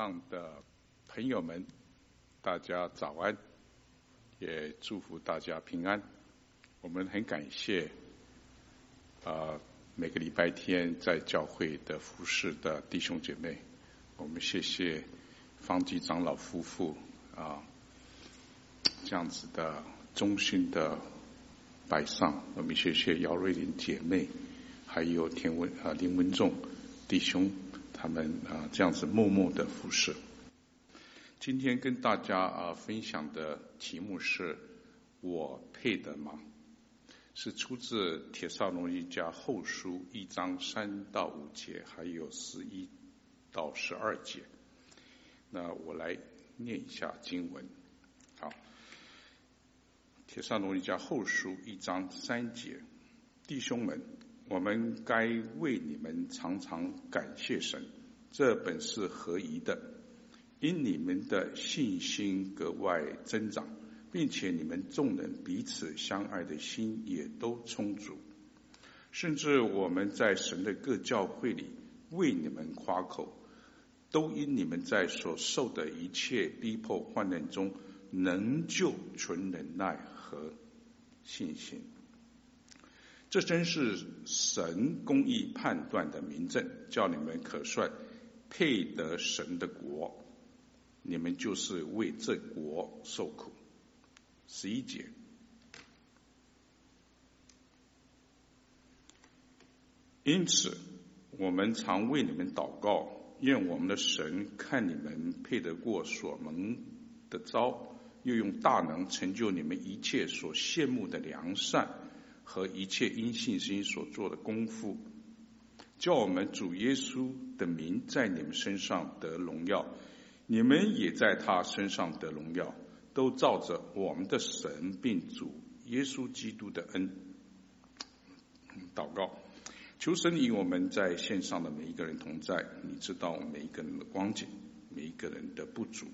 上的朋友们，大家早安，也祝福大家平安。我们很感谢啊、每个礼拜天在教会的服侍的弟兄姐妹，我们谢谢方济长老夫妇啊，这样子的衷心的摆上。我们谢谢姚瑞玲姐妹，还有田文啊林文仲弟兄。他们啊，这样子默默的服侍。今天跟大家啊分享的题目是“我配得吗？”是出自《帖撒罗尼迦后书》一章三到五节，还有十一到十二节。那我来念一下经文。好，《帖撒罗尼迦后书》一章三节，弟兄们。我们该为你们常常感谢神，这本是合宜的，因你们的信心格外增长，并且你们众人彼此相爱的心也都充足，甚至我们在神的各教会里为你们夸口，都因你们在所受的一切逼迫患难中，仍旧存忍耐和信心。这真是神公义判断的明证，叫你们可算配得神的国。你们就是为这国受苦。十一节，因此我们常为你们祷告，愿我们的神看你们配得过所蒙的招，又用大能成就你们一切所羡慕的良善。和一切因信心所做的功夫，叫我们主耶稣的名在你们身上得荣耀，你们也在他身上得荣耀，都照着我们的神并主耶稣基督的恩。祷告，求神与我们在线上的每一个人同在，你知道每一个人的光景，每一个人的不足。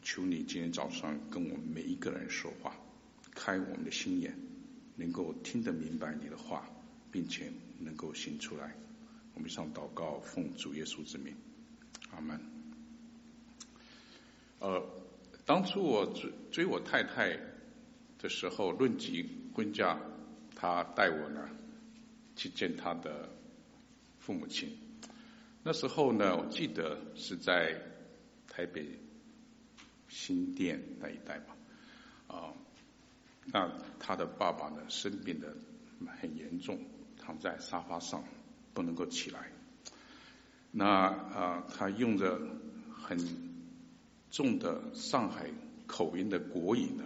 求你今天早上跟我们每一个人说话。开我们的心眼，能够听得明白你的话，并且能够行出来。我们上祷告，奉主耶稣之名，阿门。呃，当初我追追我太太的时候，论及婚嫁，她带我呢去见她的父母亲。那时候呢，我记得是在台北新店那一带吧，啊。那他的爸爸呢，生病的很严重，躺在沙发上不能够起来。那啊，他用着很重的上海口音的国语呢，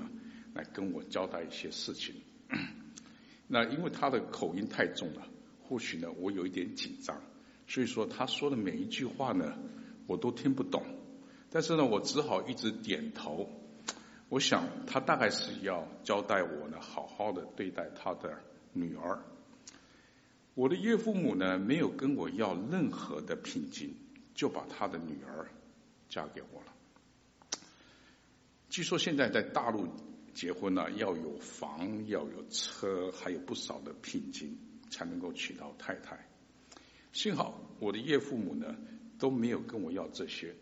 来跟我交代一些事情。那因为他的口音太重了，或许呢我有一点紧张，所以说他说的每一句话呢，我都听不懂。但是呢，我只好一直点头。我想他大概是要交代我呢，好好的对待他的女儿。我的岳父母呢，没有跟我要任何的聘金，就把他的女儿嫁给我了。据说现在在大陆结婚呢，要有房，要有车，还有不少的聘金，才能够娶到太太。幸好我的岳父母呢，都没有跟我要这些，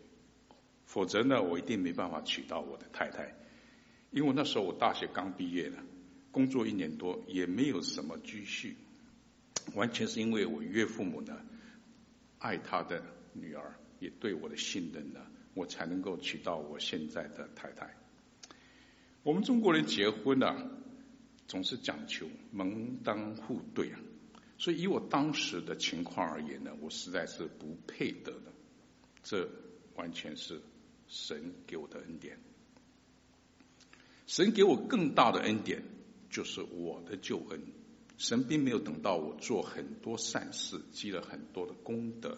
否则呢，我一定没办法娶到我的太太。因为那时候我大学刚毕业了，工作一年多，也没有什么积蓄，完全是因为我岳父母呢爱他的女儿，也对我的信任呢，我才能够娶到我现在的太太。我们中国人结婚呢，总是讲求门当户对啊，所以以我当时的情况而言呢，我实在是不配得的，这完全是神给我的恩典。神给我更大的恩典，就是我的救恩。神并没有等到我做很多善事，积了很多的功德，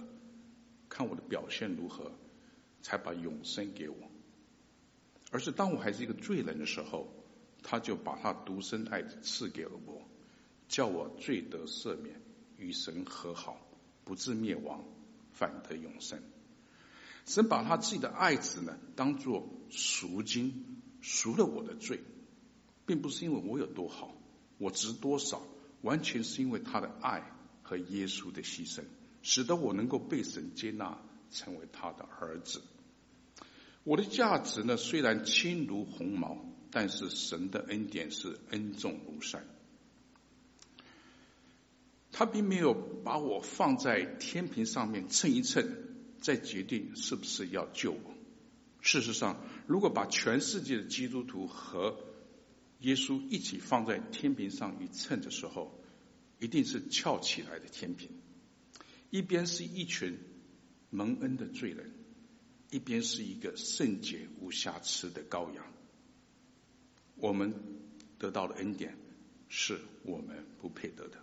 看我的表现如何，才把永生给我。而是当我还是一个罪人的时候，他就把他独生爱子赐给了我，叫我罪得赦免，与神和好，不至灭亡，反得永生。神把他自己的爱子呢，当作赎金。赎了我的罪，并不是因为我有多好，我值多少，完全是因为他的爱和耶稣的牺牲，使得我能够被神接纳，成为他的儿子。我的价值呢，虽然轻如鸿毛，但是神的恩典是恩重如山。他并没有把我放在天平上面称一称，再决定是不是要救我。事实上，如果把全世界的基督徒和耶稣一起放在天平上一称的时候，一定是翘起来的天平。一边是一群蒙恩的罪人，一边是一个圣洁无瑕疵的羔羊。我们得到的恩典是我们不配得的。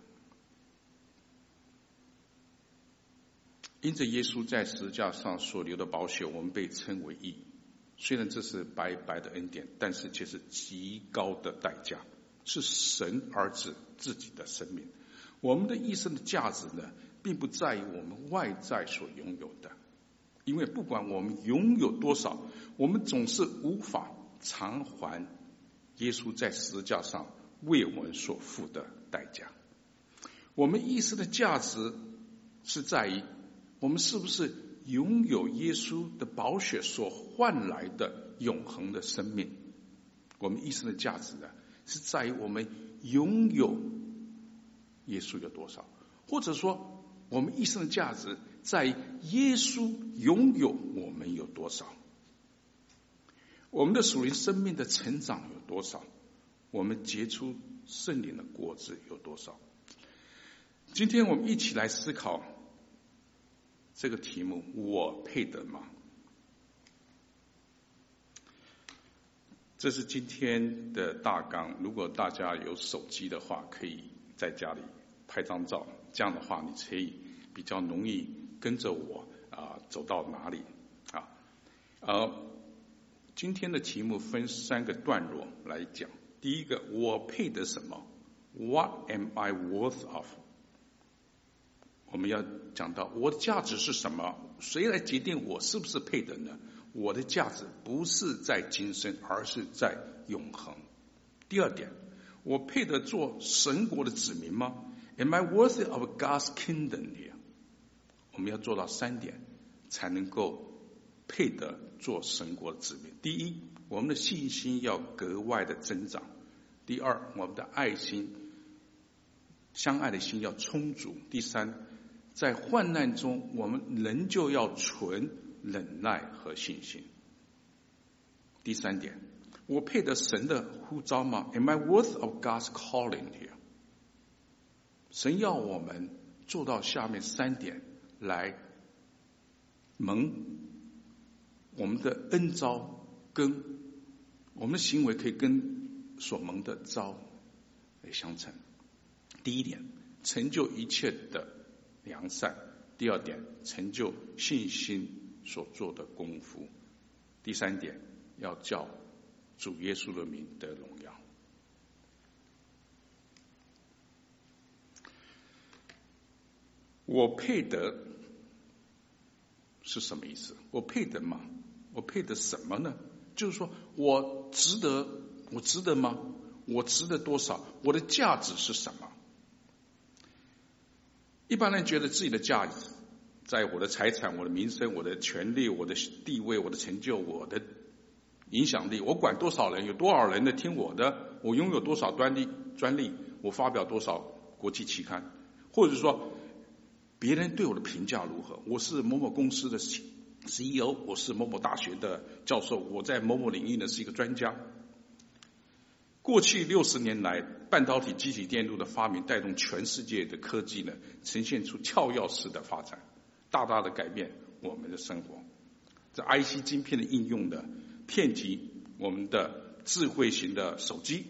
因着耶稣在十字架上所流的宝血，我们被称为义。虽然这是白白的恩典，但是却是极高的代价，是神儿子自己的生命。我们的一生的价值呢，并不在于我们外在所拥有的，因为不管我们拥有多少，我们总是无法偿还耶稣在十字架上为我们所付的代价。我们一生的价值是在于。我们是不是拥有耶稣的宝血所换来的永恒的生命？我们一生的价值呢，是在于我们拥有耶稣有多少，或者说，我们一生的价值在于耶稣拥有我们有多少？我们的属灵生命的成长有多少？我们结出圣灵的果子有多少？今天我们一起来思考。这个题目我配得吗？这是今天的大纲。如果大家有手机的话，可以在家里拍张照，这样的话你可以比较容易跟着我啊走到哪里啊。呃，今天的题目分三个段落来讲。第一个，我配得什么？What am I worth of？我们要讲到我的价值是什么？谁来决定我是不是配得呢？我的价值不是在今生，而是在永恒。第二点，我配得做神国的子民吗？Am I worthy of God's kingdom here？我们要做到三点，才能够配得做神国的子民。第一，我们的信心要格外的增长；第二，我们的爱心、相爱的心要充足；第三。在患难中，我们仍旧要存忍耐和信心。第三点，我配得神的呼召吗？Am I worth of God's calling here？神要我们做到下面三点来蒙我们的恩召，跟我们的行为可以跟所蒙的召来相称。第一点，成就一切的。良善。第二点，成就信心所做的功夫。第三点，要叫主耶稣的名得荣耀。我配得是什么意思？我配得吗？我配得什么呢？就是说我值得，我值得吗？我值得多少？我的价值是什么？一般人觉得自己的价值，在我的财产、我的名声、我的权利、我的地位、我的成就、我的影响力，我管多少人，有多少人在听我的，我拥有多少专利、专利，我发表多少国际期刊，或者说别人对我的评价如何？我是某某公司的 CEO，我是某某大学的教授，我在某某领域呢是一个专家。过去六十年来，半导体、积体电路的发明带动全世界的科技呢，呈现出跳跃式的发展，大大的改变我们的生活。这 IC 晶片的应用的遍及我们的智慧型的手机、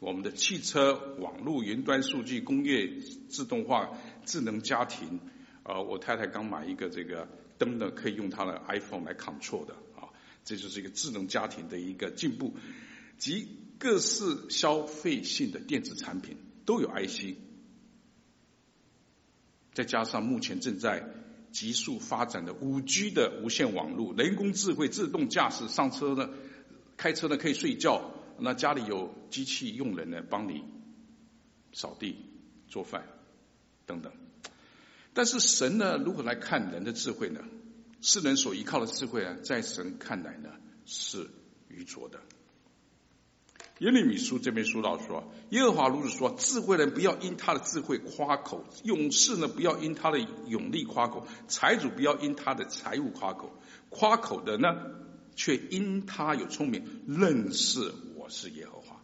我们的汽车、网络、云端数据、工业自动化、智能家庭。呃，我太太刚买一个这个灯呢，可以用她的 iPhone 来 control 的啊，这就是一个智能家庭的一个进步及。各式消费性的电子产品都有 IC，再加上目前正在急速发展的五 G 的无线网络、人工智慧、自动驾驶，上车呢，开车呢可以睡觉，那家里有机器佣人呢帮你扫地、做饭等等。但是神呢，如何来看人的智慧呢？世人所依靠的智慧啊，在神看来呢是愚拙的。耶利米书这边说到说，耶和华如此说：智慧人不要因他的智慧夸口，勇士呢不要因他的勇力夸口，财主不要因他的财物夸口，夸口的呢却因他有聪明，认识我是耶和华，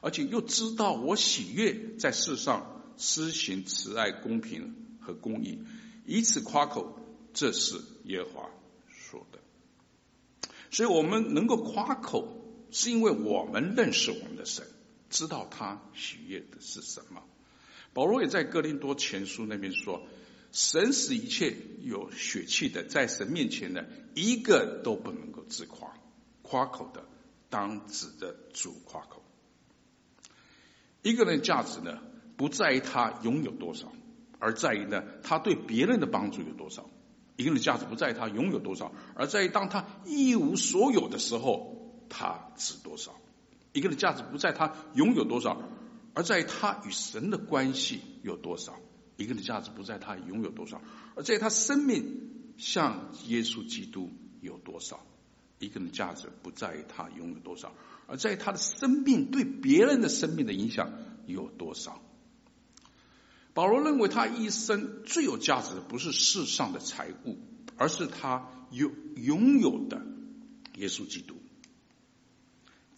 而且又知道我喜悦在世上施行慈爱、公平和公义，以此夸口，这是耶和华说的。所以我们能够夸口。是因为我们认识我们的神，知道他喜悦的是什么。保罗也在哥林多前书那边说：“神使一切有血气的，在神面前呢，一个都不能够自夸。夸口的，当指着主夸口。一个人的价值呢，不在于他拥有多少，而在于呢，他对别人的帮助有多少。一个人的价值不在于他拥有多少，而在于当他一无所有的时候。”他值多少？一个人的价值不在他拥有多少，而在于他与神的关系有多少。一个人的价值不在他拥有多少，而在他生命像耶稣基督有多少。一个人的价值不在于他拥有多少，而在于他的生命对别人的生命的影响有多少。保罗认为他一生最有价值的不是世上的财物，而是他有拥有的耶稣基督。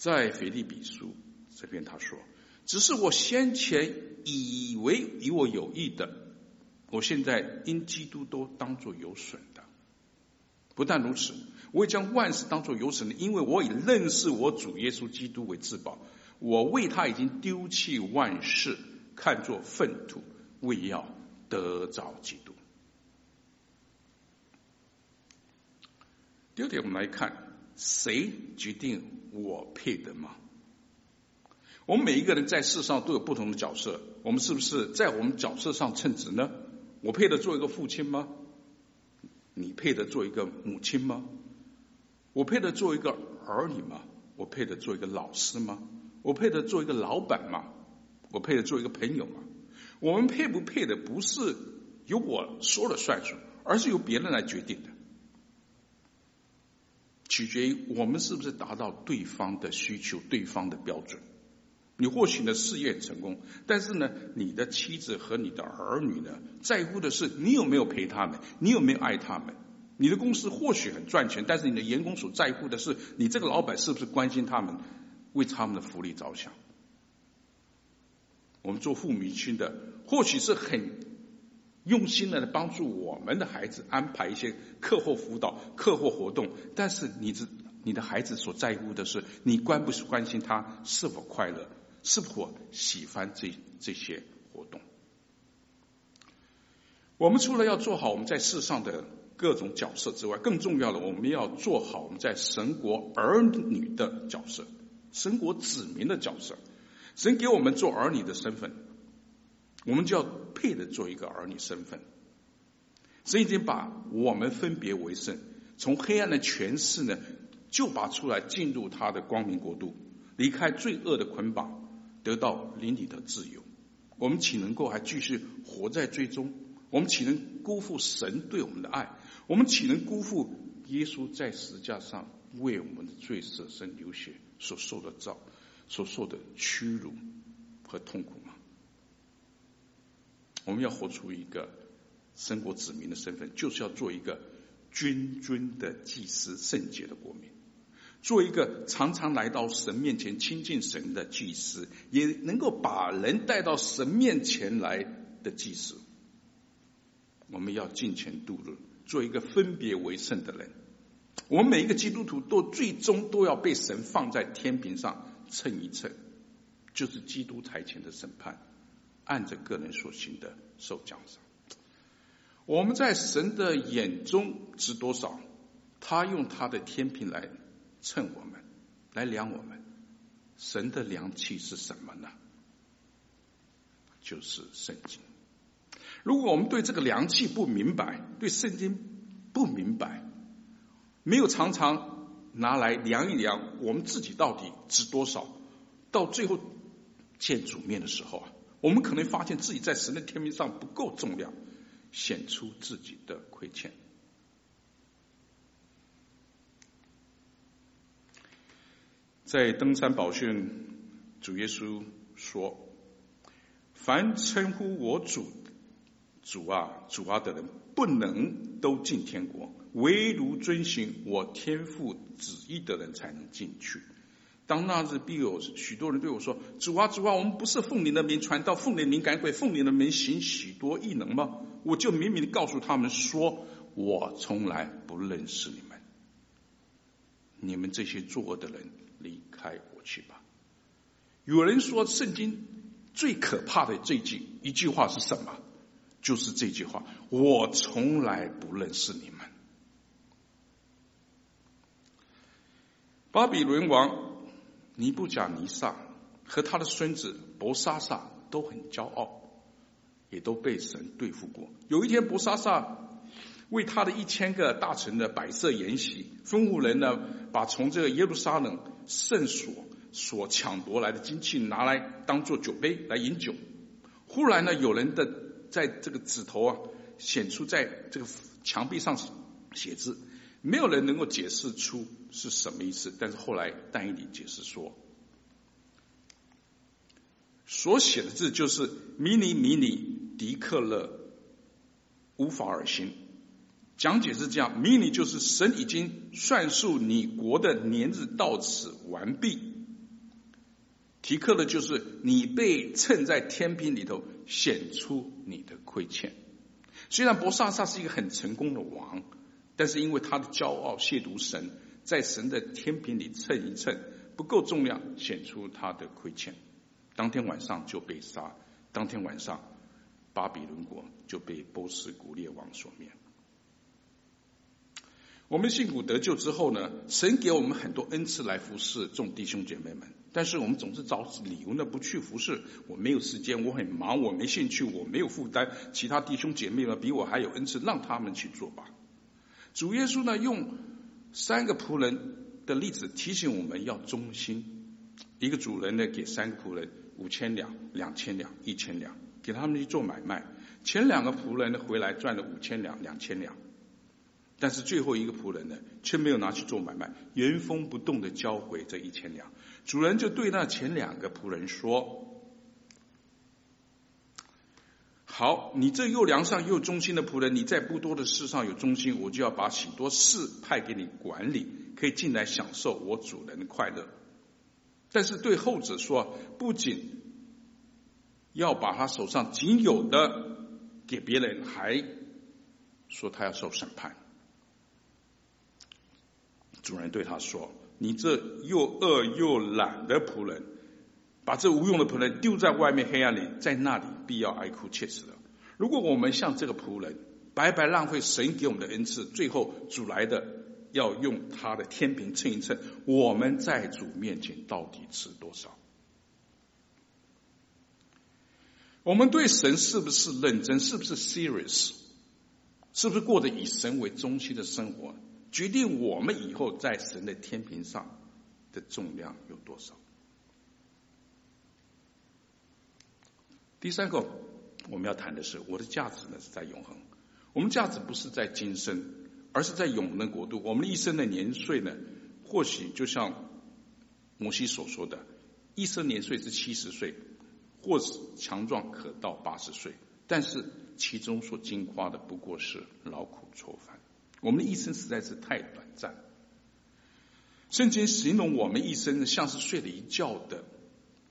在腓立比书这边他说：“只是我先前以为与我有益的，我现在因基督都当作有损的。不但如此，我也将万事当作有损的，因为我以认识我主耶稣基督为至宝。我为他已经丢弃万事，看作粪土，为要得着基督。”第二点，我们来看。谁决定我配得吗？我们每一个人在世上都有不同的角色，我们是不是在我们角色上称职呢？我配得做一个父亲吗？你配得做一个母亲吗？我配得做一个儿女吗？我配得做一个老师吗？我配得做一个老板吗？我配得做一个朋友吗？我们配不配的不是由我说了算数，而是由别人来决定的。取决于我们是不是达到对方的需求、对方的标准。你或许呢事业成功，但是呢，你的妻子和你的儿女呢，在乎的是你有没有陪他们，你有没有爱他们。你的公司或许很赚钱，但是你的员工所在乎的是你这个老板是不是关心他们，为他们的福利着想。我们做父母亲的，或许是很。用心的来帮助我们的孩子安排一些课后辅导、课后活动，但是你这你的孩子所在乎的是你关不关心他是否快乐，是否喜欢这这些活动。我们除了要做好我们在世上的各种角色之外，更重要的，我们要做好我们在神国儿女的角色、神国子民的角色。神给我们做儿女的身份。我们就要配的做一个儿女身份，神已经把我们分别为圣，从黑暗的权势呢，就拔出来进入他的光明国度，离开罪恶的捆绑，得到灵里的自由。我们岂能够还继续活在罪中？我们岂能辜负神对我们的爱？我们岂能辜负耶稣在十字架上为我们的罪舍身流血所受的造、所受的屈辱和痛苦？我们要活出一个神国子民的身份，就是要做一个君尊的祭司、圣洁的国民，做一个常常来到神面前亲近神的祭司，也能够把人带到神面前来的祭司。我们要敬前度日，做一个分别为圣的人。我们每一个基督徒都最终都要被神放在天平上称一称，就是基督台前的审判。按着个人所行的受奖赏。我们在神的眼中值多少？他用他的天平来称我们，来量我们。神的量器是什么呢？就是圣经。如果我们对这个量器不明白，对圣经不明白，没有常常拿来量一量我们自己到底值多少，到最后见主面的时候啊。我们可能发现自己在神的天平上不够重量显出自己的亏欠。在登山宝训主耶稣说凡称呼我主主啊主啊的人不能都进天国唯独遵循我天父旨意的人才能进去。当那日必有许多人对我说：“主啊，主啊，我们不是奉你的名传道，奉你的名赶鬼，奉你的名行许多异能吗？”我就明明告诉他们说：“我从来不认识你们，你们这些作恶的人，离开我去吧。”有人说，圣经最可怕的这句一句话是什么？就是这句话：“我从来不认识你们。”巴比伦王。尼布甲尼撒和他的孙子伯沙撒都很骄傲，也都被神对付过。有一天，伯沙撒为他的一千个大臣的摆设筵席，吩咐人呢，把从这个耶路撒冷圣所所抢夺来的金器拿来当做酒杯来饮酒。忽然呢，有人的在这个指头啊显出在这个墙壁上写字。没有人能够解释出是什么意思，但是后来但以理解释说，所写的字就是“迷你迷你迪克勒乌法尔新”。讲解是这样：迷你就是神已经算数你国的年日到此完毕；提克勒就是你被称在天平里头显出你的亏欠。虽然伯萨萨是一个很成功的王。但是因为他的骄傲亵渎神，在神的天平里称一称不够重量，显出他的亏欠，当天晚上就被杀。当天晚上，巴比伦国就被波斯古列王所灭。我们信主得救之后呢，神给我们很多恩赐来服侍众弟兄姐妹们，但是我们总是找理由呢不去服侍。我没有时间，我很忙，我没兴趣，我没有负担。其他弟兄姐妹们比我还有恩赐，让他们去做吧。主耶稣呢，用三个仆人的例子提醒我们要忠心。一个主人呢，给三个仆人五千两、两千两、一千两，给他们去做买卖。前两个仆人呢，回来赚了五千两、两千两，但是最后一个仆人呢，却没有拿去做买卖，原封不动的交回这一千两。主人就对那前两个仆人说。好，你这又良善又忠心的仆人，你在不多的事上有忠心，我就要把许多事派给你管理，可以进来享受我主人的快乐。但是对后者说，不仅要把他手上仅有的给别人，还说他要受审判。主人对他说：“你这又饿又懒的仆人。”把这无用的仆人丢在外面黑暗里，在那里必要哀哭切齿的。如果我们像这个仆人，白白浪费神给我们的恩赐，最后主来的要用他的天平称一称，我们在主面前到底值多少？我们对神是不是认真？是不是 serious？是不是过着以神为中心的生活？决定我们以后在神的天平上的重量有多少？第三个我们要谈的是，我的价值呢是在永恒。我们价值不是在今生，而是在永恒的国度。我们一生的年岁呢，或许就像摩西所说的，一生年岁是七十岁，或是强壮可到八十岁，但是其中所经花的不过是劳苦愁烦。我们的一生实在是太短暂。圣经形容我们一生呢，像是睡了一觉的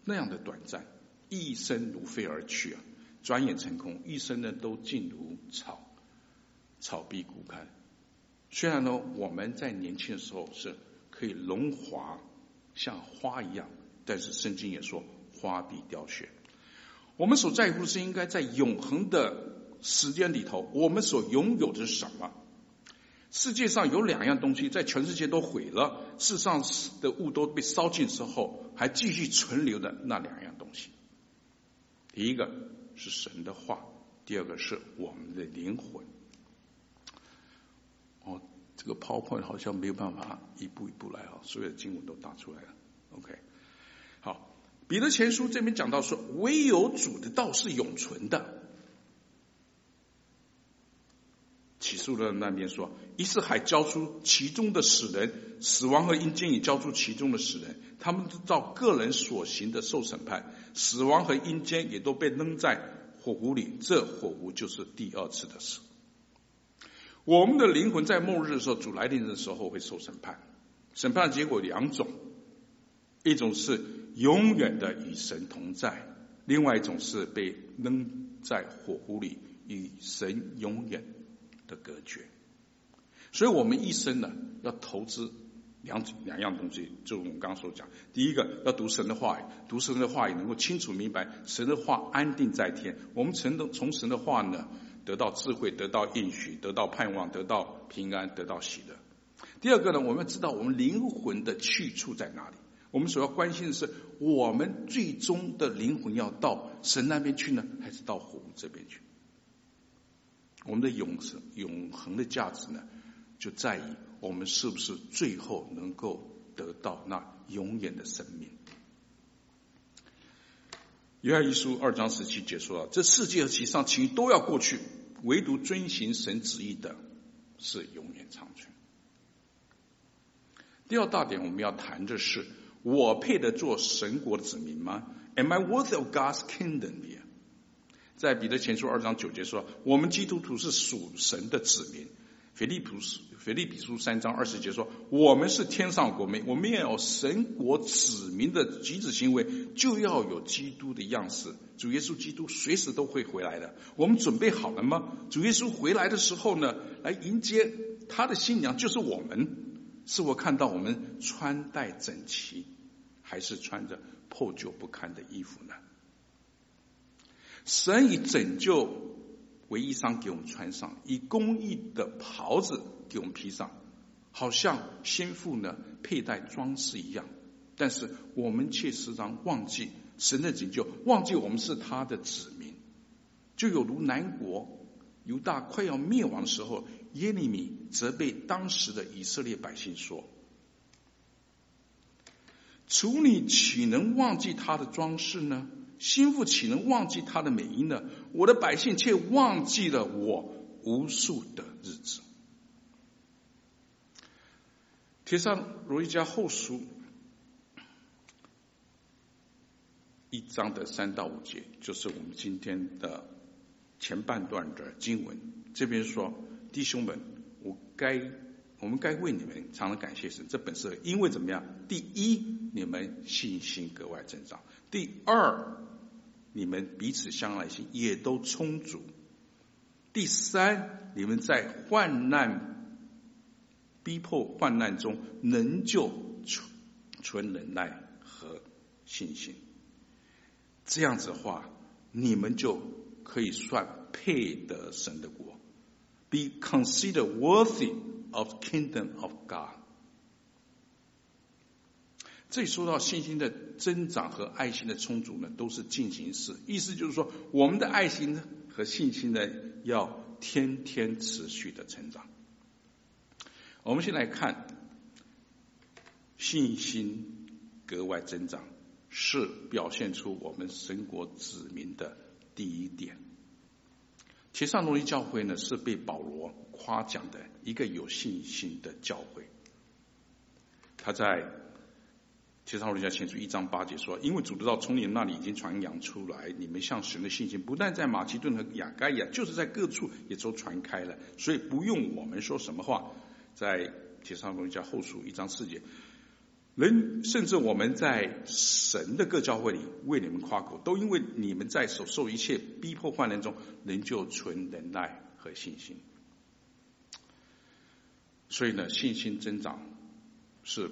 那样的短暂。一生如飞而去啊，转眼成空。一生呢，都尽如草，草必枯干。虽然呢，我们在年轻的时候是可以荣华像花一样，但是圣经也说花必凋谢。我们所在乎的是应该在永恒的时间里头，我们所拥有的是什么？世界上有两样东西，在全世界都毁了，世上的物都被烧尽之后，还继续存留的那两样东西。第一个是神的话，第二个是我们的灵魂。哦，这个 PowerPoint 好像没有办法一步一步来啊，所有的经文都打出来了。OK，好，彼得前书这边讲到说，唯有主的道是永存的。起诉的那边说，于是还交出其中的死人，死亡和阴间也交出其中的死人，他们都照个人所行的受审判，死亡和阴间也都被扔在火湖里，这火湖就是第二次的死。我们的灵魂在末日的时候，主来临的时候会受审判，审判结果两种，一种是永远的与神同在，另外一种是被扔在火湖里与神永远的隔绝。所以我们一生呢，要投资两两样东西，就我们刚刚所讲，第一个要读神的话语，读神的话语能够清楚明白神的话安定在天，我们从从神的话呢。得到智慧，得到应许，得到盼望，得到平安，得到喜乐。第二个呢，我们要知道我们灵魂的去处在哪里。我们所要关心的是，我们最终的灵魂要到神那边去呢，还是到火这边去？我们的永生、永恒的价值呢，就在于我们是不是最后能够得到那永远的生命。约翰一书二章十七节说了：“这世界和其上情都要过去，唯独遵行神旨意的，是永远长存。”第二大点我们要谈的是：我配得做神国子民吗？Am I worthy of God's kingdom？在彼得前书二章九节说：“我们基督徒是属神的子民。”腓利普斯。腓立比书三章二十节说：“我们是天上国民，我们要有神国子民的举止行为，就要有基督的样式。主耶稣基督随时都会回来的。我们准备好了吗？主耶稣回来的时候呢，来迎接他的新娘，就是我们。是我看到我们穿戴整齐，还是穿着破旧不堪的衣服呢？神以拯救为衣裳给我们穿上，以公义的袍子。”给我们披上，好像新妇呢佩戴装饰一样，但是我们却时常忘记神的拯救，忘记我们是他的子民，就有如南国犹大快要灭亡的时候，耶利米责备当时的以色列百姓说：“处女岂能忘记他的装饰呢？心腹岂能忘记他的美音呢？我的百姓却忘记了我无数的日子。”帖撒罗一家后书一章的三到五节，就是我们今天的前半段的经文。这边说：“弟兄们，我该我们该为你们常常感谢神。这本是因为怎么样？第一，你们信心格外增长；第二，你们彼此相爱心也都充足；第三，你们在患难。”逼迫患难中，能就存存忍耐和信心，这样子的话，你们就可以算配得神的国，be considered worthy of kingdom of God。这里说到信心的增长和爱心的充足呢，都是进行式，意思就是说，我们的爱心呢和信心呢，要天天持续的成长。我们先来看信心格外增长，是表现出我们神国子民的第一点。帖撒罗尼教会呢，是被保罗夸奖的一个有信心的教会。他在帖撒罗尼迦前书一章八节说：“因为主的道从你们那里已经传扬出来，你们向神的信心不但在马其顿和亚该亚，就是在各处也都传开了，所以不用我们说什么话。”在帖撒罗尼迦后书一章四节，人甚至我们在神的各教会里为你们夸口，都因为你们在所受一切逼迫患难中，仍旧存忍耐和信心。所以呢，信心增长是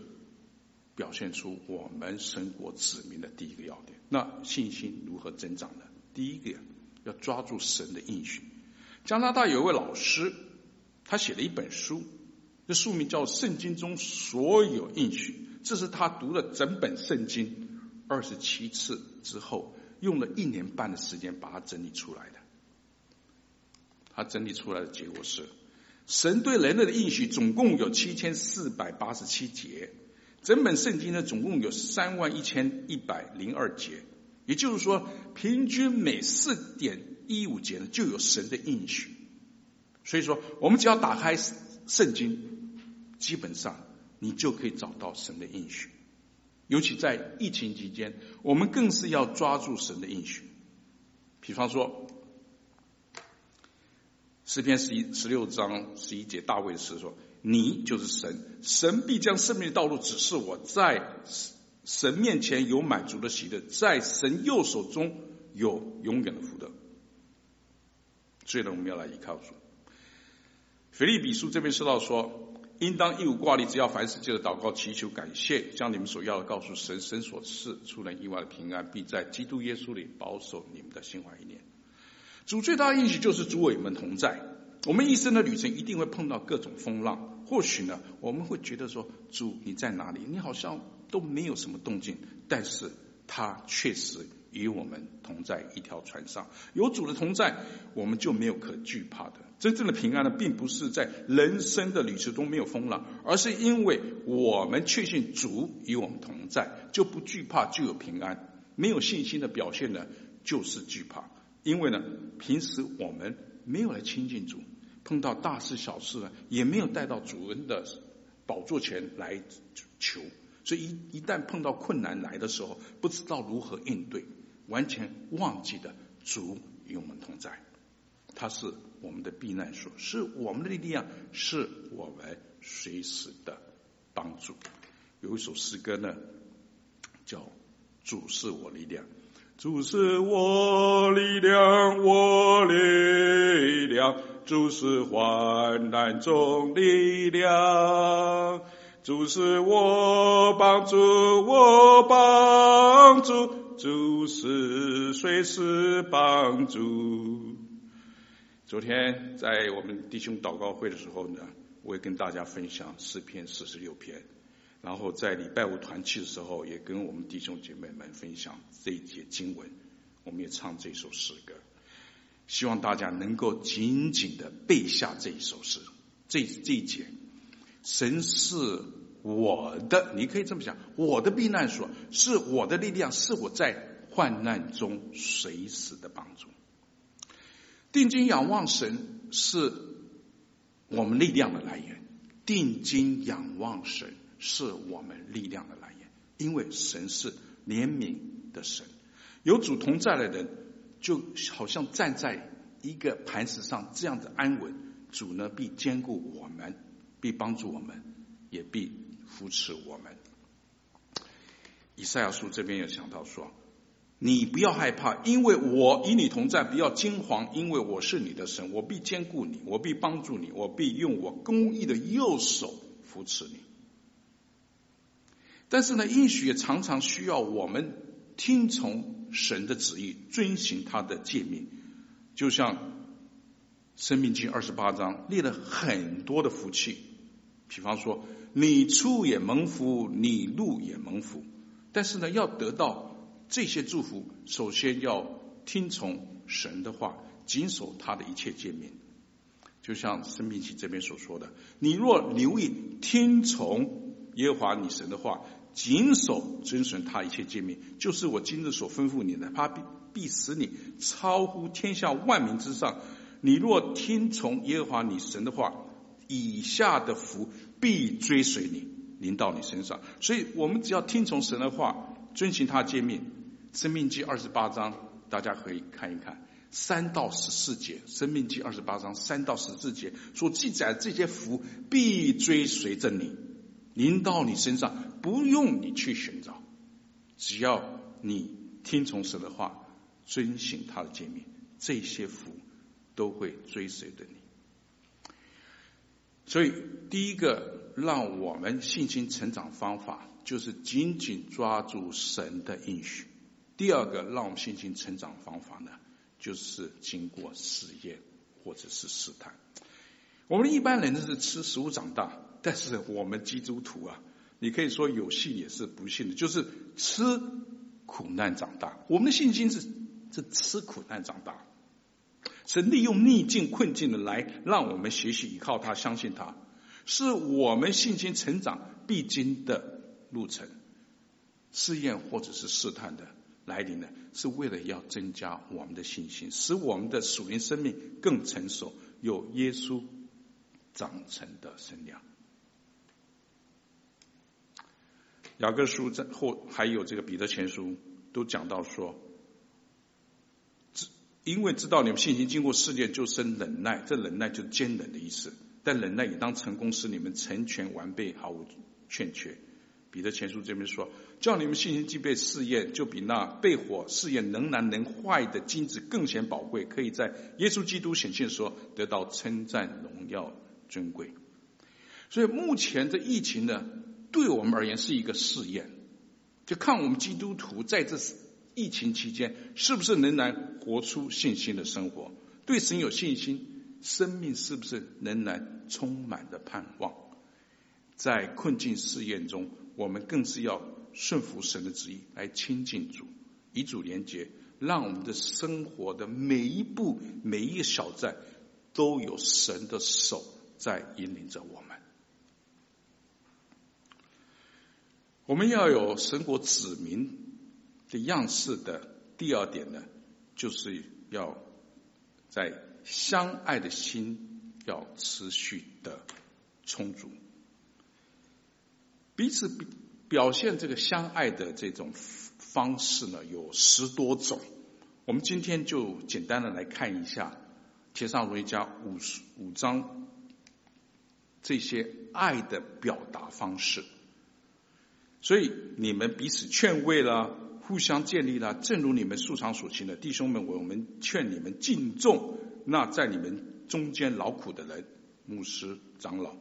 表现出我们神国子民的第一个要点。那信心如何增长呢？第一个要抓住神的应许。加拿大有一位老师，他写了一本书。这书名叫《圣经中所有应许》，这是他读了整本圣经二十七次之后，用了一年半的时间把它整理出来的。他整理出来的结果是，神对人类的应许总共有七千四百八十七节，整本圣经呢总共有三万一千一百零二节，也就是说，平均每四点一五节呢就有神的应许。所以说，我们只要打开圣经，基本上你就可以找到神的应许。尤其在疫情期间，我们更是要抓住神的应许。比方说，诗篇十一十六章十一节，大卫的诗说：“你就是神，神必将生命的道路指示我，在神面前有满足的喜乐，在神右手中有永远的福德。”所以呢，我们要来依靠主。腓立比书这边说到说，应当一无挂虑，只要凡事借着祷告、祈求、感谢，将你们所要的告诉神，神所赐出人意外的平安，必在基督耶稣里保守你们的心怀意念。主最大的应许就是主与我们同在。我们一生的旅程一定会碰到各种风浪，或许呢，我们会觉得说，主你在哪里？你好像都没有什么动静，但是他确实。与我们同在一条船上，有主的同在，我们就没有可惧怕的。真正的平安呢，并不是在人生的旅程中没有风浪，而是因为我们确信主与我们同在，就不惧怕，就有平安。没有信心的表现呢，就是惧怕。因为呢，平时我们没有来亲近主，碰到大事小事呢，也没有带到主人的宝座前来求，所以一一旦碰到困难来的时候，不知道如何应对。完全忘记的主与我们同在，他是我们的避难所，是我们的力量，是我们随时的帮助。有一首诗歌呢，叫《主是我力量》，主是我力量，我力量，主是患难中力量，主是我帮助，我帮助。主是随时帮助。昨天在我们弟兄祷告会的时候呢，我也跟大家分享诗篇四十六篇，然后在礼拜五团契的时候，也跟我们弟兄姐妹们分享这一节经文，我们也唱这首诗歌，希望大家能够紧紧的背下这一首诗，这这一节，神是。我的，你可以这么想，我的避难所是我的力量，是我在患难中随时的帮助。定睛仰望神，是我们力量的来源。定睛仰望神，是我们力量的来源，因为神是怜悯的神。有主同在的人，就好像站在一个磐石上，这样的安稳。主呢，必坚固我们，必帮助我们，也必。扶持我们。以赛亚书这边有想到说：“你不要害怕，因为我与你同在；不要惊惶，因为我是你的神，我必坚固你，我必帮助你，我必用我公义的右手扶持你。”但是呢，应许也常常需要我们听从神的旨意，遵循他的诫命。就像《生命经》二十八章列了很多的福气，比方说。你出也蒙福，你入也蒙福。但是呢，要得到这些祝福，首先要听从神的话，谨守他的一切诫命。就像生命记这边所说的：“你若留意听从耶和华你神的话，谨守遵循他一切诫命，就是我今日所吩咐你的，他必必使你超乎天下万民之上。你若听从耶和华你神的话，以下的福。”必追随你，临到你身上。所以，我们只要听从神的话，遵循他诫命。生命记二十八章，大家可以看一看，三到十四节。生命记二十八章三到十四节所记载这些福，必追随着你，临到你身上，不用你去寻找，只要你听从神的话，遵行他的诫命，这些福都会追随着你。所以，第一个让我们信心成长方法，就是紧紧抓住神的应许。第二个让我们信心成长方法呢，就是经过试验或者是试探。我们一般人都是吃食物长大，但是我们基督徒啊，你可以说有信也是不信的，就是吃苦难长大。我们的信心是是吃苦难长大。神利用逆境困境的来让我们学习依靠他，相信他，是我们信心成长必经的路程。试验或者是试探的来临呢，是为了要增加我们的信心，使我们的属灵生命更成熟、有耶稣长成的身量。雅各书在后还有这个彼得前书都讲到说，因为知道你们信心经过试炼就生忍耐，这忍耐就是坚忍的意思。但忍耐也当成功，使你们成全完备，毫无欠缺。彼得前书这边说，叫你们信心既被试验，就比那被火试验能燃能坏的金子更显宝贵，可以在耶稣基督显现的时得到称赞、荣耀、尊贵。所以目前的疫情呢，对我们而言是一个试验，就看我们基督徒在这疫情期间是不是仍然活出信心的生活，对神有信心，生命是不是仍然充满着盼望。在困境试验中，我们更是要顺服神的旨意，来亲近主，与主连结，让我们的生活的每一步、每一个小站，都有神的手在引领着我们。我们要有神国子民的样式的第二点呢，就是要在相爱的心要持续的充足，彼此表现这个相爱的这种方式呢，有十多种。我们今天就简单的来看一下《帖撒罗尼迦》五五章这些爱的表达方式。所以你们彼此劝慰了，互相建立了，正如你们素常所行的，弟兄们，我们劝你们敬重那在你们中间劳苦的人，牧师长老，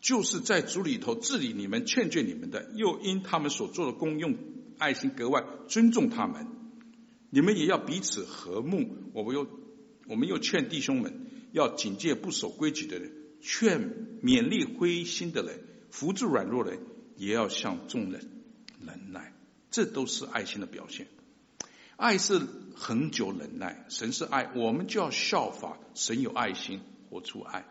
就是在主里头治理你们、劝诫你们的，又因他们所做的功用爱心格外尊重他们。你们也要彼此和睦。我们又我们又劝弟兄们要警戒不守规矩的人，劝勉励灰心的人，扶助软弱人。也要向众人忍耐，这都是爱心的表现。爱是恒久忍耐，神是爱，我们就要效法神有爱心，活出爱。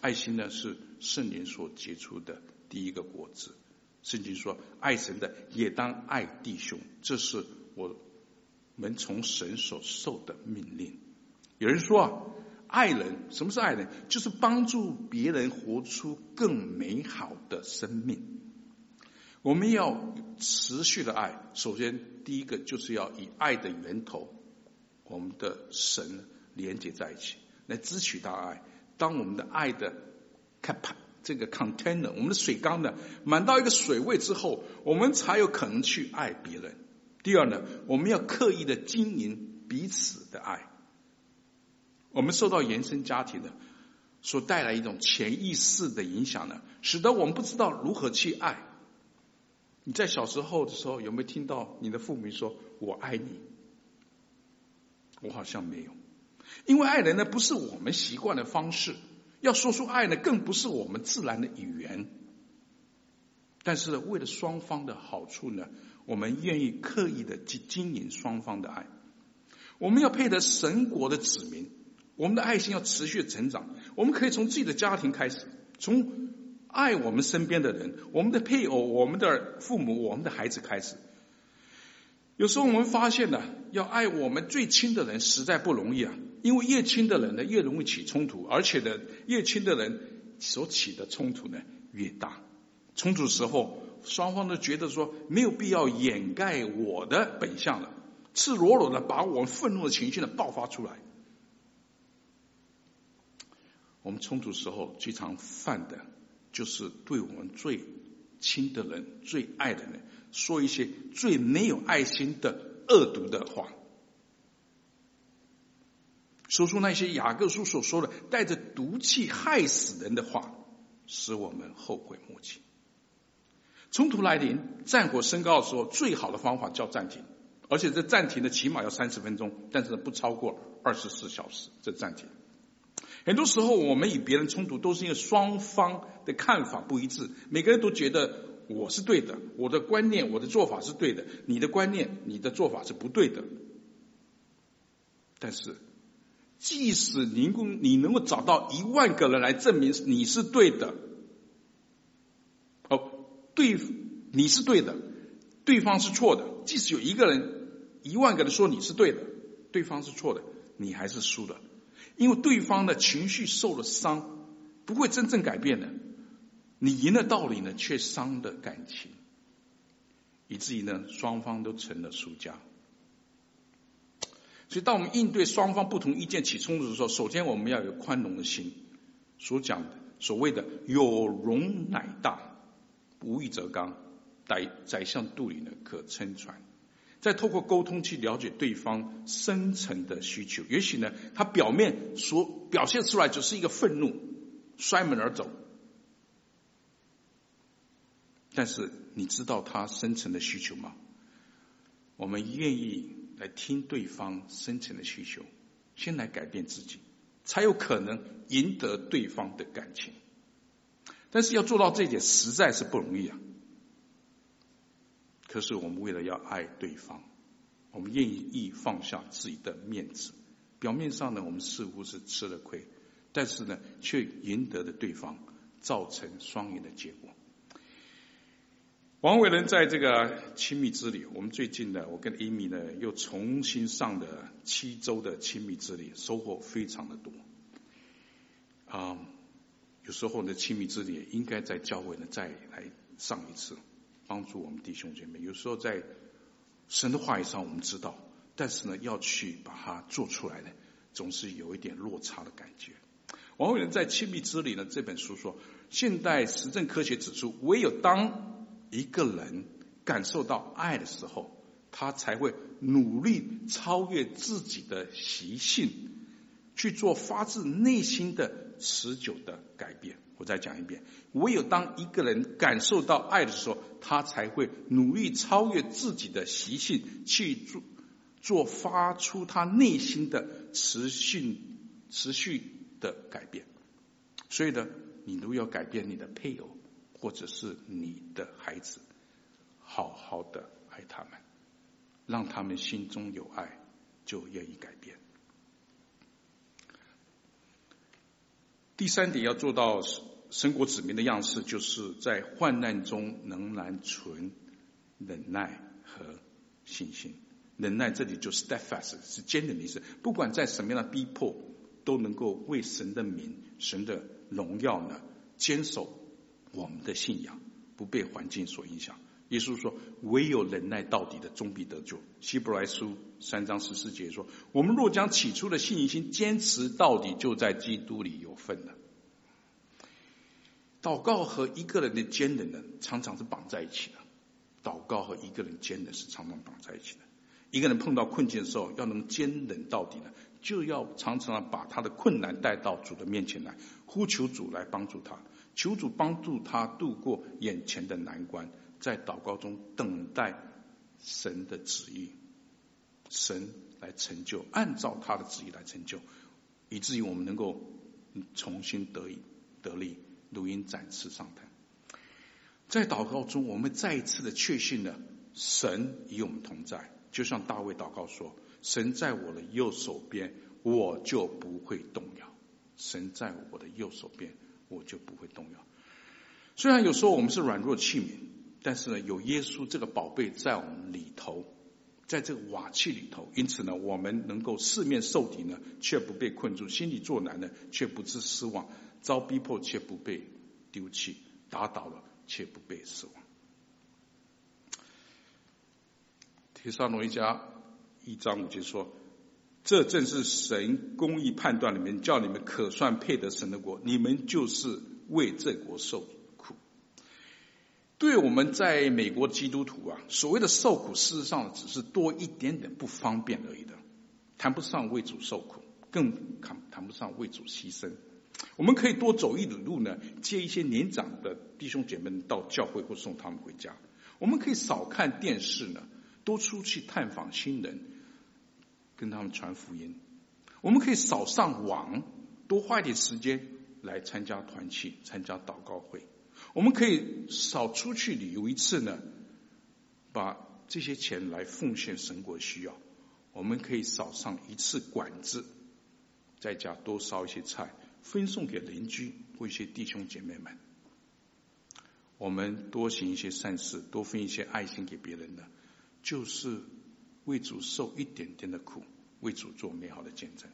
爱心呢，是圣灵所结出的第一个果子。圣经说，爱神的也当爱弟兄，这是我们从神所受的命令。有人说啊，爱人，什么是爱人？就是帮助别人活出更美好的生命。我们要持续的爱，首先第一个就是要以爱的源头，我们的神连接在一起，来支取到爱。当我们的爱的 cap 这个 container，我们的水缸呢满到一个水位之后，我们才有可能去爱别人。第二呢，我们要刻意的经营彼此的爱。我们受到原生家庭的所带来一种潜意识的影响呢，使得我们不知道如何去爱。你在小时候的时候有没有听到你的父母说“我爱你”？我好像没有，因为爱人呢不是我们习惯的方式，要说出爱呢更不是我们自然的语言。但是，为了双方的好处呢，我们愿意刻意的去经营双方的爱。我们要配得神国的子民，我们的爱心要持续成长。我们可以从自己的家庭开始，从。爱我们身边的人，我们的配偶、我们的父母、我们的孩子开始。有时候我们发现呢，要爱我们最亲的人实在不容易啊，因为越亲的人呢，越容易起冲突，而且呢，越亲的人所起的冲突呢越大。冲突时候，双方都觉得说没有必要掩盖我的本相了，赤裸裸的把我们愤怒的情绪呢爆发出来。我们冲突时候最常犯的。就是对我们最亲的人、最爱的人，说一些最没有爱心的恶毒的话，说出那些雅各书所说的带着毒气害死人的话，使我们后悔莫及。冲突来临、战火升高的时候，最好的方法叫暂停，而且这暂停的起码要三十分钟，但是不超过二十四小时。这暂停。很多时候，我们与别人冲突，都是因为双方的看法不一致。每个人都觉得我是对的，我的观念、我的做法是对的，你的观念、你的做法是不对的。但是，即使你能你能够找到一万个人来证明你是对的，哦，对，你是对的，对方是错的。即使有一个人、一万个人说你是对的，对方是错的，你还是输了。因为对方的情绪受了伤，不会真正改变的。你赢的道理呢，却伤的感情，以至于呢，双方都成了输家。所以，当我们应对双方不同意见起冲突的时候，首先我们要有宽容的心。所讲的所谓的“有容乃大，无欲则刚”，宰宰相肚里呢，可撑船。再透过沟通去了解对方深层的需求。也许呢，他表面所表现出来只是一个愤怒，摔门而走。但是，你知道他深层的需求吗？我们愿意。来听对方深层的需求，先来改变自己，才有可能赢得对方的感情。但是要做到这一点，实在是不容易啊。可是我们为了要爱对方，我们愿意放下自己的面子。表面上呢，我们似乎是吃了亏，但是呢，却赢得了对方，造成双赢的结果。王伟仁在这个亲密之旅，我们最近呢，我跟 Amy 呢又重新上了七周的亲密之旅，收获非常的多。啊，有时候呢，亲密之旅应该在教会呢再来上一次，帮助我们弟兄姐妹。有时候在神的话语上我们知道，但是呢，要去把它做出来呢，总是有一点落差的感觉。王伟仁在亲密之旅呢这本书说，现代实证科学指出，唯有当一个人感受到爱的时候，他才会努力超越自己的习性，去做发自内心的持久的改变。我再讲一遍，唯有当一个人感受到爱的时候，他才会努力超越自己的习性，去做做发出他内心的持续持续的改变。所以呢，你如果要改变你的配偶，或者是你的孩子，好好的爱他们，让他们心中有爱，就愿意改变。第三点要做到神国子民的样式，就是在患难中仍然存忍耐和信心。忍耐这里就 steadfast 是坚定的意思，不管在什么样的逼迫，都能够为神的名、神的荣耀呢坚守。我们的信仰不被环境所影响。耶稣说：“唯有忍耐到底的，终必得救。”希伯来书三章十四节说：“我们若将起初的信心坚持到底，就在基督里有份了。”祷告和一个人的坚忍呢，常常是绑在一起的。祷告和一个人坚忍是常常绑在一起的。一个人碰到困境的时候，要能坚忍到底呢，就要常常把他的困难带到主的面前来，呼求主来帮助他。求主帮助他度过眼前的难关，在祷告中等待神的旨意，神来成就，按照他的旨意来成就，以至于我们能够重新得以得力，如鹰展翅上腾。在祷告中，我们再一次的确信了神与我们同在，就像大卫祷告说：“神在我的右手边，我就不会动摇。”神在我的右手边。我就不会动摇。虽然有时候我们是软弱器皿，但是呢，有耶稣这个宝贝在我们里头，在这个瓦器里头，因此呢，我们能够四面受敌呢，却不被困住；心里作难呢，却不知失望；遭逼迫却不被丢弃；打倒了却不被失望。帖撒罗一家一章五节说。这正是神公义判断里面叫你们可算配得神的国，你们就是为这国受。对我们在美国基督徒啊，所谓的受苦，事实上只是多一点点不方便而已的，谈不上为主受苦，更谈谈不上为主牺牲。我们可以多走一里路呢，接一些年长的弟兄姐妹到教会或送他们回家。我们可以少看电视呢，多出去探访新人。跟他们传福音，我们可以少上网，多花一点时间来参加团契、参加祷告会。我们可以少出去旅游一次呢，把这些钱来奉献神国需要。我们可以少上一次馆子，在家多烧一些菜，分送给邻居或一些弟兄姐妹们。我们多行一些善事，多分一些爱心给别人的，就是。为主受一点点的苦，为主做美好的见证。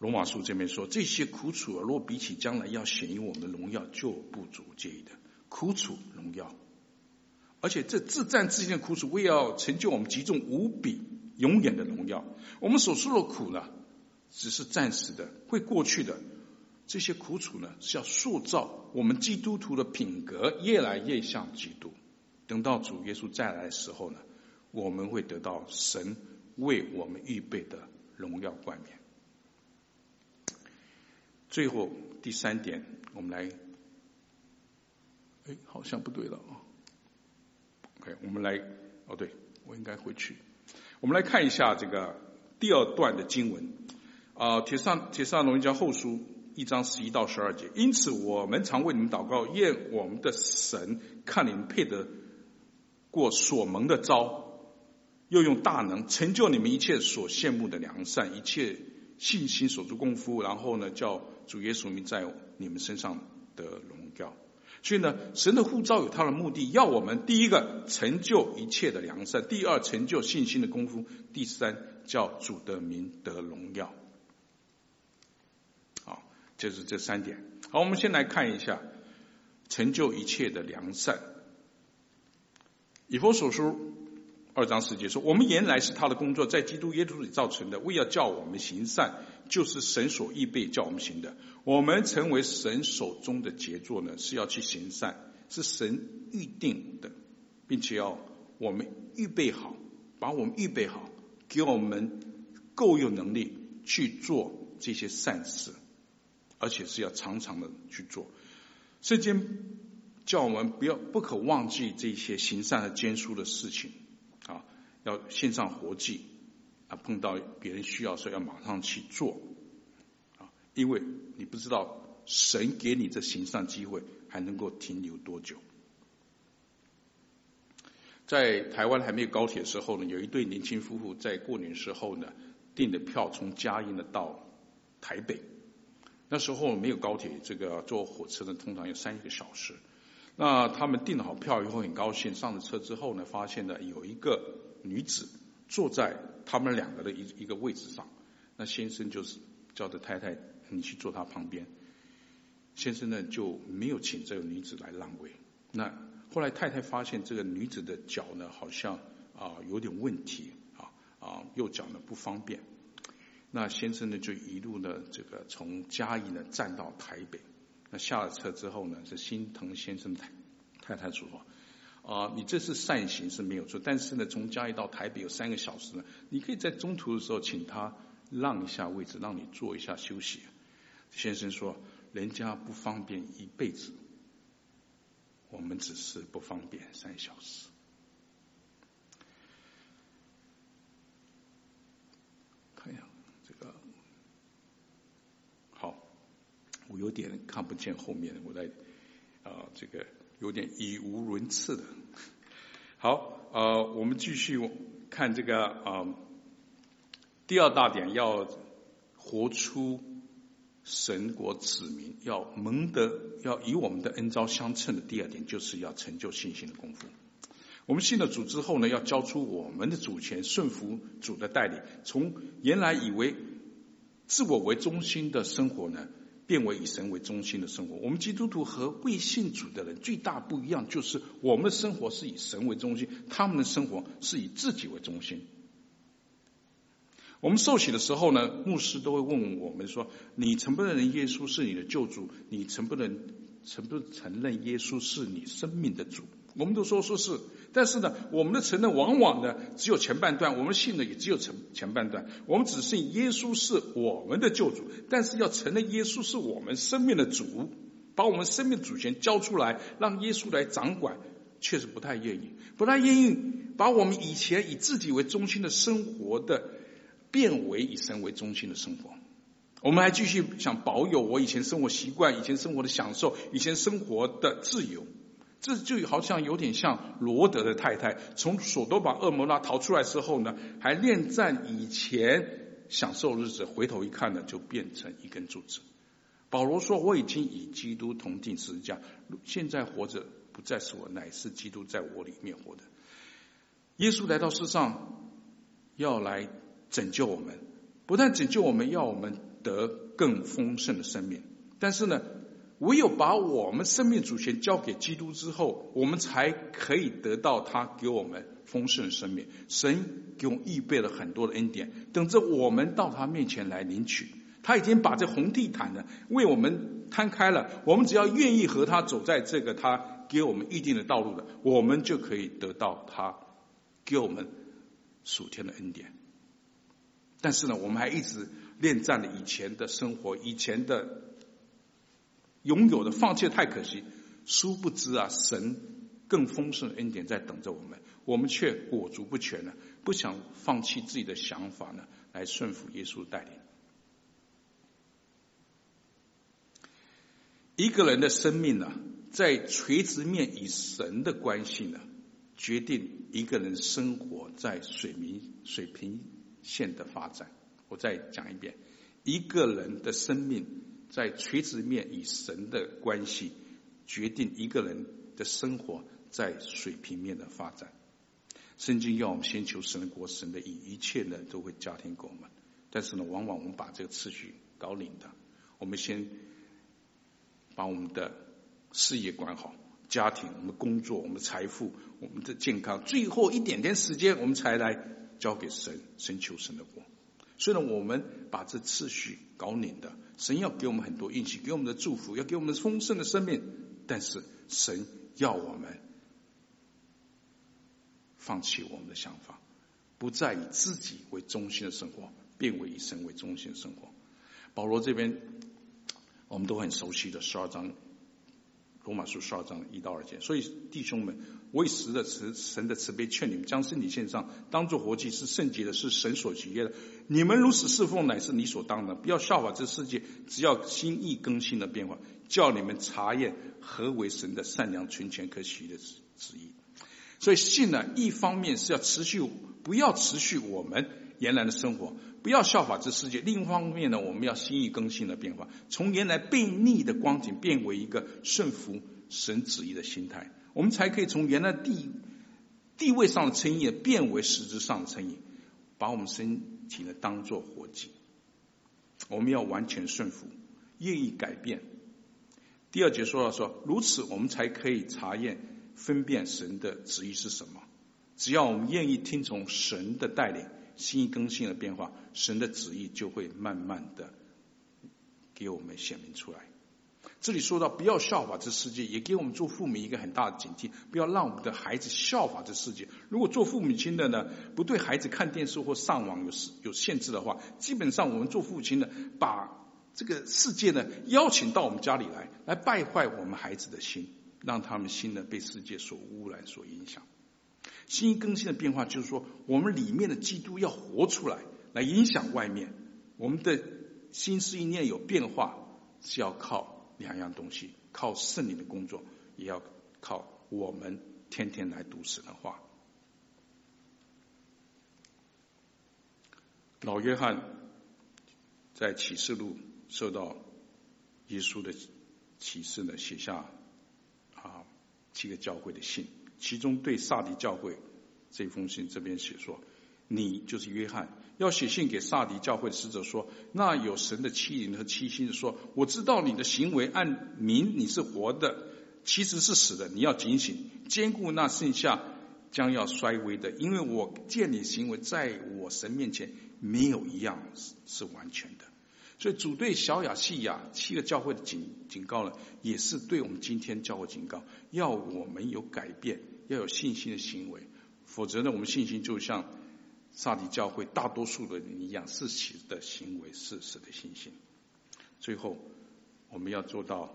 罗马书这边说，这些苦楚啊，若比起将来要显于我们的荣耀，就不足介意的。苦楚荣耀，而且这自战自信的苦楚，为要成就我们极重无比永远的荣耀。我们所受的苦呢，只是暂时的，会过去的。这些苦楚呢，是要塑造我们基督徒的品格，越来越像基督。等到主耶稣再来的时候呢，我们会得到神为我们预备的荣耀冠冕。最后第三点，我们来，哎，好像不对了啊。OK，我们来，哦，对，我应该回去。我们来看一下这个第二段的经文啊，帖撒帖撒罗尼迦后书一章十一到十二节。因此，我们常为你们祷告，愿我们的神看你们配得过所蒙的招，又用大能成就你们一切所羡慕的良善，一切信心所做功夫，然后呢，叫。主耶稣名在你们身上的荣耀，所以呢，神的呼召有他的目的，要我们第一个成就一切的良善，第二成就信心的功夫，第三叫主的名得荣耀。好，就是这三点。好，我们先来看一下成就一切的良善。以弗所书二章十节说：“我们原来是他的工作，在基督耶稣里造成的，为要叫我们行善。”就是神所预备叫我们行的，我们成为神手中的杰作呢，是要去行善，是神预定的，并且要我们预备好，把我们预备好，给我们够有能力去做这些善事，而且是要常常的去做。圣经叫我们不要不可忘记这些行善和坚书的事情，要献上活计。啊，碰到别人需要的时候，要马上去做，啊，因为你不知道神给你这行善机会还能够停留多久。在台湾还没有高铁的时候呢，有一对年轻夫妇在过年时候呢订的票从嘉义呢到台北，那时候没有高铁，这个坐火车呢通常要三个小时。那他们订好票以后很高兴，上了车之后呢，发现呢有一个女子坐在。他们两个的一一个位置上，那先生就是叫着太太，你去坐他旁边。先生呢就没有请这个女子来让位。那后来太太发现这个女子的脚呢好像啊有点问题啊啊右脚呢不方便。那先生呢就一路呢这个从嘉义呢站到台北。那下了车之后呢是心疼先生太太太说。啊，你这是善行是没有错，但是呢，从嘉义到台北有三个小时呢，你可以在中途的时候请他让一下位置，让你坐一下休息。先生说，人家不方便一辈子，我们只是不方便三小时。看一下这个，好，我有点看不见后面，我在啊这个。有点语无伦次的。好，呃，我们继续看这个啊、呃，第二大点要活出神国子民，要蒙得，要以我们的恩召相称的第二点，就是要成就信心的功夫。我们信了主之后呢，要交出我们的主权，顺服主的带领，从原来以为自我为中心的生活呢，变为以神为中心的生活。我们基督徒和未信主的人最大不一样，就是我们的生活是以神为中心，他们的生活是以自己为中心。我们受洗的时候呢，牧师都会问我们说：“你承不承认耶稣是你的救主？你承不能承不承认耶稣是你生命的主？”我们都说说是。但是呢，我们的承认往往呢只有前半段，我们信的也只有前前半段。我们只信耶稣是我们的救主，但是要承认耶稣是我们生命的主，把我们生命的主权交出来，让耶稣来掌管，确实不太愿意，不太愿意把我们以前以自己为中心的生活的变为以神为中心的生活。我们还继续想保有我以前生活习惯、以前生活的享受、以前生活的自由。这就好像有点像罗德的太太从索多玛蛾摩拉逃出来之后呢，还恋战以前享受日子，回头一看呢，就变成一根柱子。保罗说：“我已经与基督同钉十字架，现在活着不再是我，乃是基督在我里面活的。”耶稣来到世上，要来拯救我们，不但拯救我们，要我们得更丰盛的生命。但是呢，唯有把我们生命主权交给基督之后，我们才可以得到他给我们丰盛的生命。神给我们预备了很多的恩典，等着我们到他面前来领取。他已经把这红地毯呢为我们摊开了，我们只要愿意和他走在这个他给我们预定的道路的，我们就可以得到他给我们属天的恩典。但是呢，我们还一直恋战了以前的生活，以前的拥有的放弃太可惜。殊不知啊，神更丰盛的恩典在等着我们，我们却裹足不前呢，不想放弃自己的想法呢，来顺服耶稣带领。一个人的生命呢，在垂直面与神的关系呢，决定一个人生活在水平水平线的发展。我再讲一遍，一个人的生命在垂直面与神的关系，决定一个人的生活在水平面的发展。圣经要我们先求神的国、神的义，一切呢都会加添给我们。但是呢，往往我们把这个次序搞拧的，我们先。把我们的事业管好，家庭、我们的工作、我们的财富、我们的健康，最后一点点时间，我们才来交给神，神求神的国。虽然我们把这次序搞拧的，神要给我们很多运气，给我们的祝福，要给我们丰盛的生命，但是神要我们放弃我们的想法，不再以自己为中心的生活，变为以神为中心的生活。保罗这边。我们都很熟悉的十二章，罗马书十二章一到二节。所以弟兄们，我以神的慈神的慈悲劝你们，将身体献上，当作活祭，是圣洁的，是神所喜悦的。你们如此侍奉，乃是理所当然。不要效法这世界，只要心意更新的变化，叫你们查验何为神的善良、纯全、可喜的旨意。所以信呢，一方面是要持续，不要持续我们原来的生活。不要效法这世界。另一方面呢，我们要心意更新的变化，从原来悖逆的光景变为一个顺服神旨意的心态，我们才可以从原来地地位上的称义变为实质上的称义，把我们身体呢当作活祭。我们要完全顺服，愿意改变。第二节说到说，如此我们才可以查验分辨神的旨意是什么。只要我们愿意听从神的带领。心更新的变化，神的旨意就会慢慢的给我们显明出来。这里说到不要效法这世界，也给我们做父母一个很大的警惕，不要让我们的孩子效法这世界。如果做父母亲的呢，不对孩子看电视或上网有有限制的话，基本上我们做父亲的把这个世界呢邀请到我们家里来，来败坏我们孩子的心，让他们心呢被世界所污染、所影响。新更新的变化，就是说，我们里面的基督要活出来，来影响外面。我们的心思意念有变化，是要靠两样东西：靠圣灵的工作，也要靠我们天天来读神的话。老约翰在启示录受到耶稣的启示呢，写下啊七个教会的信。其中对撒迪教会这封信这边写说，你就是约翰，要写信给撒迪教会的使者说，那有神的七灵和七星说，我知道你的行为，按名你是活的，其实是死的。你要警醒，坚固那剩下将要衰微的，因为我见你行为在我神面前没有一样是是完全的。所以主对小亚细亚七个教会的警警告呢，也是对我们今天教会警告，要我们有改变。要有信心的行为，否则呢，我们信心就像撒狄教会大多数的人一样，是死的行为，是死的信心。最后，我们要做到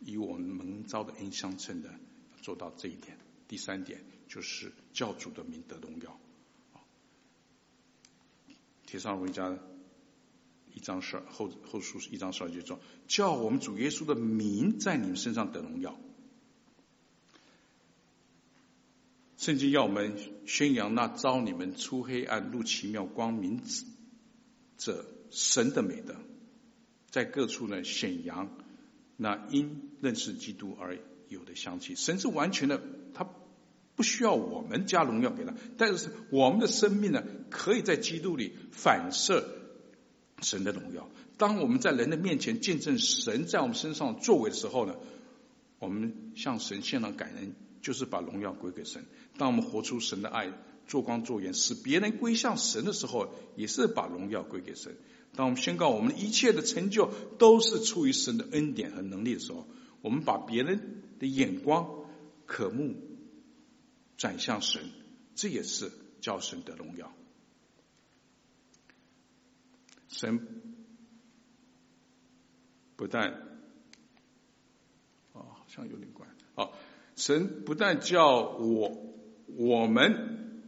以我们蒙召的恩相称的，做到这一点。第三点就是教主的名得荣耀。帖撒罗尼迦一章十二后后书一章十二节说，叫我们主耶稣的名在你们身上得荣耀。圣经要我们宣扬那招你们出黑暗入奇妙光明者神的美德，在各处呢显扬那因认识基督而有的香气。神是完全的，他不需要我们加荣耀给他，但是我们的生命呢，可以在基督里反射神的荣耀。当我们在人的面前见证神在我们身上作为的时候呢，我们向神献上感恩，就是把荣耀归给神。当我们活出神的爱，做光做盐，使别人归向神的时候，也是把荣耀归给神。当我们宣告我们一切的成就都是出于神的恩典和能力的时候，我们把别人的眼光渴慕转向神，这也是叫神的荣耀。神不但哦，好像有点怪哦，神不但叫我我们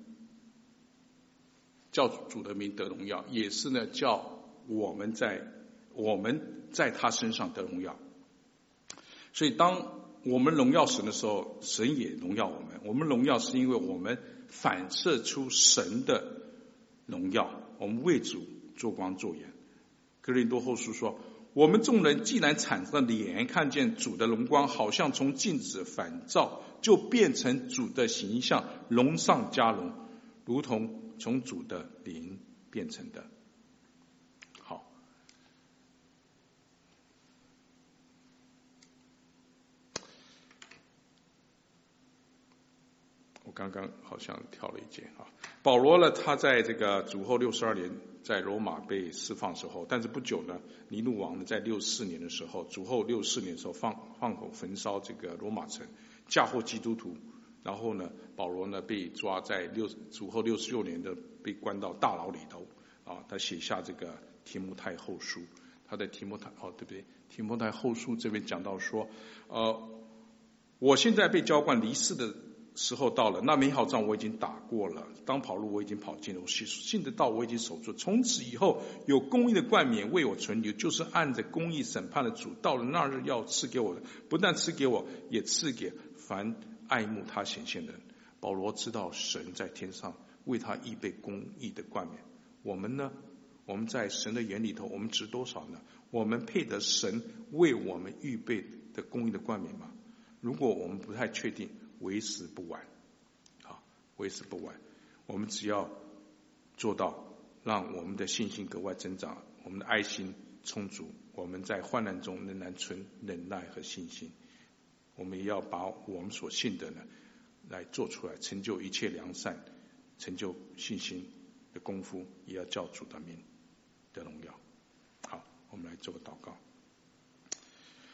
叫主的名得荣耀，也是呢叫。我们在我们在他身上得荣耀，所以当我们荣耀神的时候，神也荣耀我们。我们荣耀是因为我们反射出神的荣耀，我们为主做光做盐。哥林多后书说：“我们众人既然产生了脸看见主的荣光，好像从镜子反照，就变成主的形象，荣上加荣，如同从主的灵变成的。”刚刚好像跳了一节啊，保罗呢，他在这个主后六十二年在罗马被释放时候，但是不久呢，尼禄王呢在六四年的时候，主后六四年的时候放放火焚烧这个罗马城，嫁祸基督徒，然后呢，保罗呢被抓在六主后六十六年的被关到大牢里头啊，他写下这个提摩太后书，他在提摩太哦对不对？提摩太后书这边讲到说，呃，我现在被交换离世的。时候到了，那美好仗我已经打过了，当跑路我已经跑尽了，我信信的道我已经守住。从此以后，有公义的冠冕为我存留，就是按着公义审判的主，到了那日要赐给我的，不但赐给我，也赐给凡爱慕他显现的人。保罗知道神在天上为他预备公义的冠冕，我们呢？我们在神的眼里头，我们值多少呢？我们配得神为我们预备的公义的冠冕吗？如果我们不太确定。为时不晚，好，为时不晚。我们只要做到，让我们的信心格外增长，我们的爱心充足，我们在患难中仍然存忍耐和信心。我们也要把我们所信的呢，来做出来，成就一切良善，成就信心的功夫，也要叫主的名的荣耀。好，我们来做个祷告。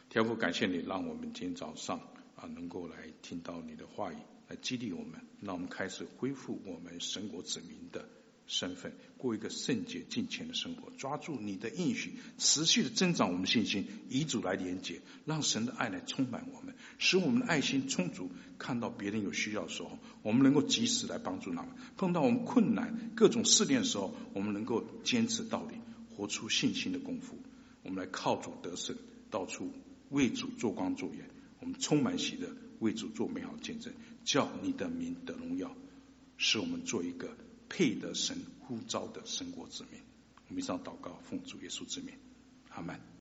天父，感谢你，让我们今天早上。啊，能够来听到你的话语，来激励我们，让我们开始恢复我们神国子民的身份，过一个圣洁敬虔的生活，抓住你的应许，持续的增长我们信心，以主来连接，让神的爱来充满我们，使我们的爱心充足。看到别人有需要的时候，我们能够及时来帮助他们；碰到我们困难、各种试炼的时候，我们能够坚持到底，活出信心的功夫。我们来靠主得胜，到处为主做光做盐。我们充满喜乐，为主做美好见证，叫你的名得荣耀，使我们做一个配得神呼召的神国之民。我们以上祷告，奉主耶稣之名，阿门。